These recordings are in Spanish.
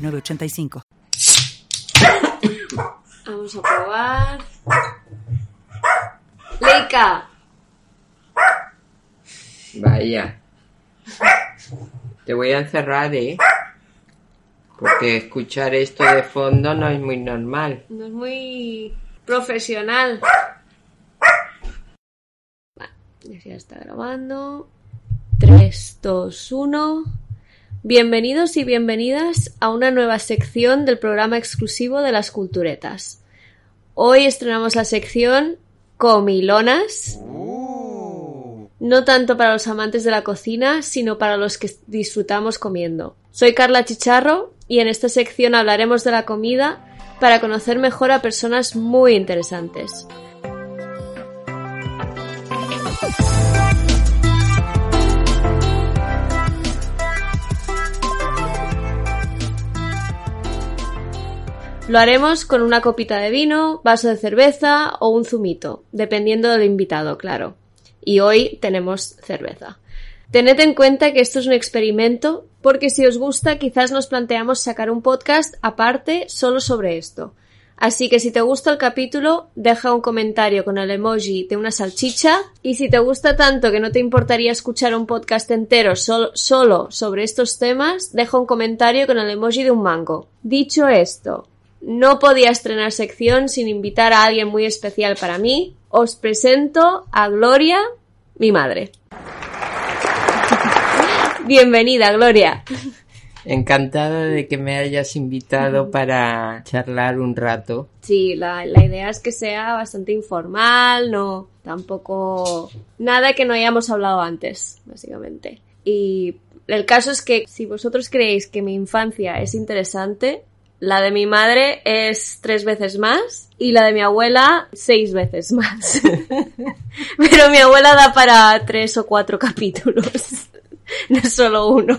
906985. Vamos a probar. Leica. Vaya. Te voy a encerrar, ¿eh? Porque escuchar esto de fondo no es muy normal. No es muy profesional. Vale, ya está grabando. 3, 2, 1. Bienvenidos y bienvenidas a una nueva sección del programa exclusivo de las culturetas. Hoy estrenamos la sección Comilonas. No tanto para los amantes de la cocina, sino para los que disfrutamos comiendo. Soy Carla Chicharro y en esta sección hablaremos de la comida para conocer mejor a personas muy interesantes. Lo haremos con una copita de vino, vaso de cerveza o un zumito, dependiendo del invitado, claro. Y hoy tenemos cerveza. Tened en cuenta que esto es un experimento, porque si os gusta quizás nos planteamos sacar un podcast aparte solo sobre esto. Así que si te gusta el capítulo, deja un comentario con el emoji de una salchicha. Y si te gusta tanto que no te importaría escuchar un podcast entero solo, solo sobre estos temas, deja un comentario con el emoji de un mango. Dicho esto, no podía estrenar sección sin invitar a alguien muy especial para mí. Os presento a Gloria, mi madre. Bienvenida, Gloria. Encantada de que me hayas invitado para charlar un rato. Sí, la, la, idea es que sea bastante informal, no tampoco nada que no hayamos hablado antes, básicamente. Y el caso es que si vosotros creéis que mi infancia es interesante, la de mi madre es tres veces más y la de mi abuela seis veces más. Pero mi abuela da para tres o cuatro capítulos, no solo uno.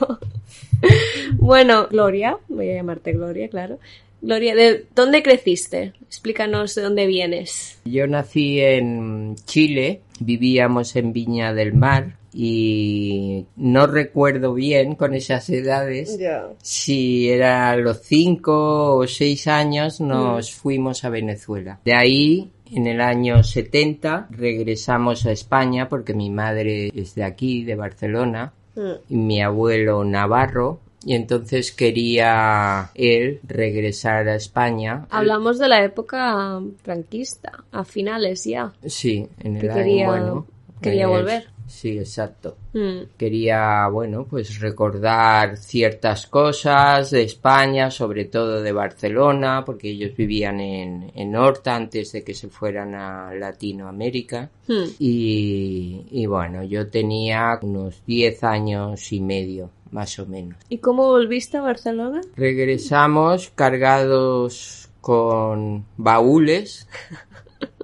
Bueno, Gloria, voy a llamarte Gloria, claro. Gloria, ¿de dónde creciste? Explícanos de dónde vienes. Yo nací en Chile, vivíamos en Viña del Mar, y no recuerdo bien con esas edades yeah. si era a los cinco o seis años nos mm. fuimos a Venezuela. De ahí en el año 70 regresamos a España porque mi madre es de aquí, de Barcelona, mm. y mi abuelo Navarro. Y entonces quería él regresar a España. Hablamos de la época franquista, a finales ya. Sí, en el que año quería, bueno. quería volver. Sí, exacto. Mm. Quería, bueno, pues recordar ciertas cosas de España, sobre todo de Barcelona, porque ellos vivían en, en Horta antes de que se fueran a Latinoamérica. Hmm. Y, y bueno, yo tenía unos 10 años y medio, más o menos. ¿Y cómo volviste a Barcelona? Regresamos cargados con baúles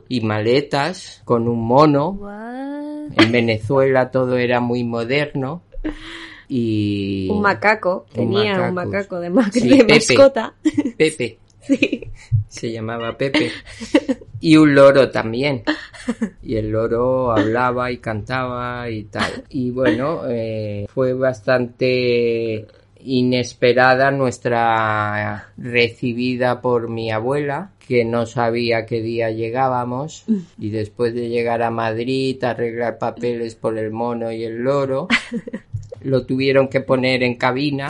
y maletas, con un mono. En Venezuela todo era muy moderno y Un macaco. Tenía un macaco de, ma- Sí, de Pepe. mascota. Pepe Sí. se llamaba Pepe y un loro también y el loro hablaba y cantaba y tal y bueno eh, fue bastante inesperada nuestra recibida por mi abuela que no sabía qué día llegábamos y después de llegar a Madrid arreglar papeles por el mono y el loro lo tuvieron que poner en cabina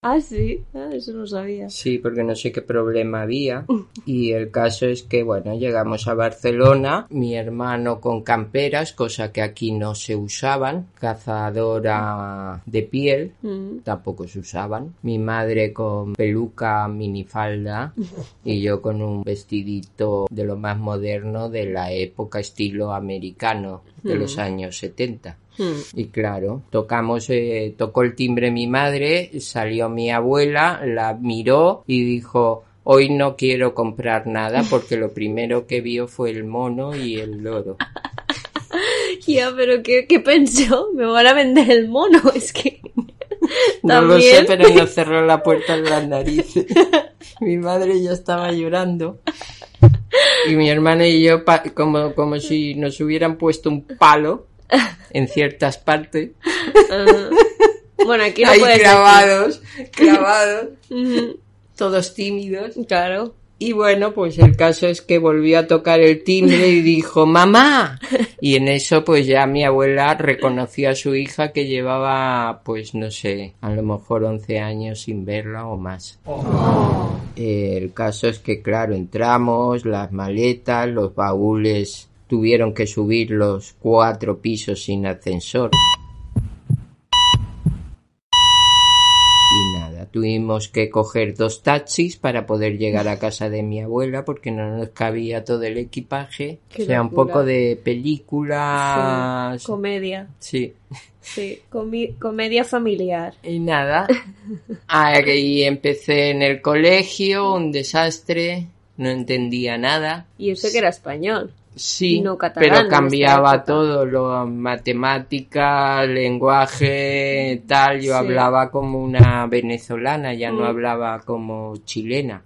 Ah, sí. Ah, eso no sabía. Sí, porque no sé qué problema había. Y el caso es que, bueno, llegamos a Barcelona, mi hermano con camperas, cosa que aquí no se usaban, cazadora de piel, Mm. tampoco se usaban, mi madre con peluca, minifalda y yo con un vestidito de lo más moderno de la época estilo americano de los años 70. Hmm. Y claro, tocamos, eh, tocó el timbre mi madre, salió mi abuela, la miró y dijo, hoy no quiero comprar nada porque lo primero que vio fue el mono y el loro. Ya, pero ¿qué, qué pensó? Me van a vender el mono, es que... No lo sé, pero nos cerró la puerta en las narices. Mi madre ya estaba llorando. Y mi hermana y yo, como, como si nos hubieran puesto un palo en ciertas partes. Bueno, aquí no Ahí puedes clavados, decir. Ujú, todos tímidos. Claro. Y bueno, pues el caso es que volvió a tocar el timbre y dijo, mamá. Y en eso pues ya mi abuela reconoció a su hija que llevaba, pues no sé, a lo mejor 11 años sin verla o más. Eh, el caso es que claro, entramos, las maletas, los baúles, tuvieron que subir los cuatro pisos sin ascensor. Y nada, tuvimos que coger dos taxis para poder llegar a casa de mi abuela porque no nos cabía todo el equipaje. Qué o sea, un poco de películas. Sí, Comedia. Sí. Sí, comedia familiar. Y nada. Ahí empecé en el colegio, un desastre. No entendía nada. Y sé que era español. Sí, No catalán pero cambiaba todo, lo matemática, lenguaje, tal. Yo Sí. hablaba como una venezolana, ya no Mm. hablaba como chilena.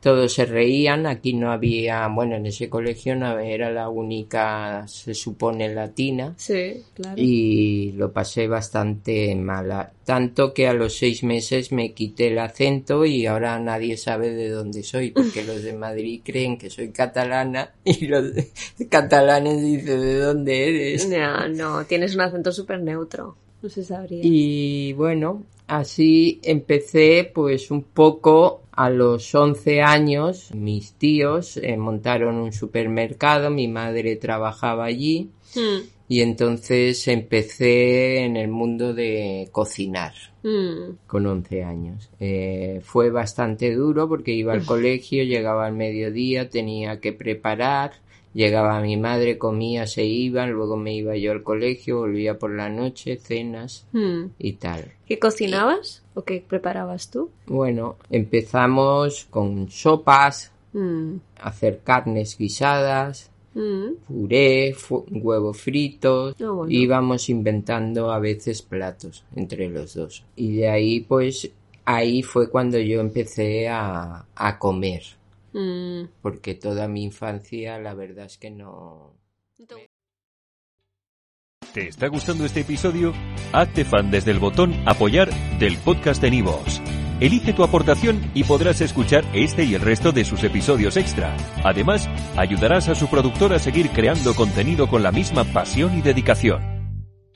Todos se reían, aquí no había, bueno, en ese colegio no era la única, se supone, latina. Sí, claro. Y lo pasé bastante mala. Tanto que a los seis meses me quité el acento y ahora nadie sabe de dónde soy, porque los de Madrid creen que soy catalana y los de- catalanes dicen de dónde eres. No, no, tienes un acento súper neutro. No se sabría. Y bueno, así empecé pues un poco a los 11 años. Mis tíos eh, montaron un supermercado, mi madre trabajaba allí. Hmm, Y entonces empecé en el mundo de cocinar hmm. con 11 años. Eh, fue bastante duro porque iba al colegio, llegaba al mediodía, tenía que preparar, llegaba mi madre, comía, se iban, luego me iba yo al colegio, volvía por la noche, cenas Hmm. y tal. ¿Qué cocinabas? ¿O qué preparabas tú? Bueno, empezamos con sopas, Hmm, hacer carnes guisadas, hmm. puré, huevos fritos, bueno. íbamos inventando a veces platos entre los dos. Y de ahí pues ahí fue cuando yo empecé a, a comer, Hmm. porque toda mi infancia la verdad es que no... ¿Te está gustando este episodio? Hazte fan desde el botón Apoyar del podcast de Nivos. Elige tu aportación y podrás escuchar este y el resto de sus episodios extra. Además, ayudarás a su productor a seguir creando contenido con la misma pasión y dedicación.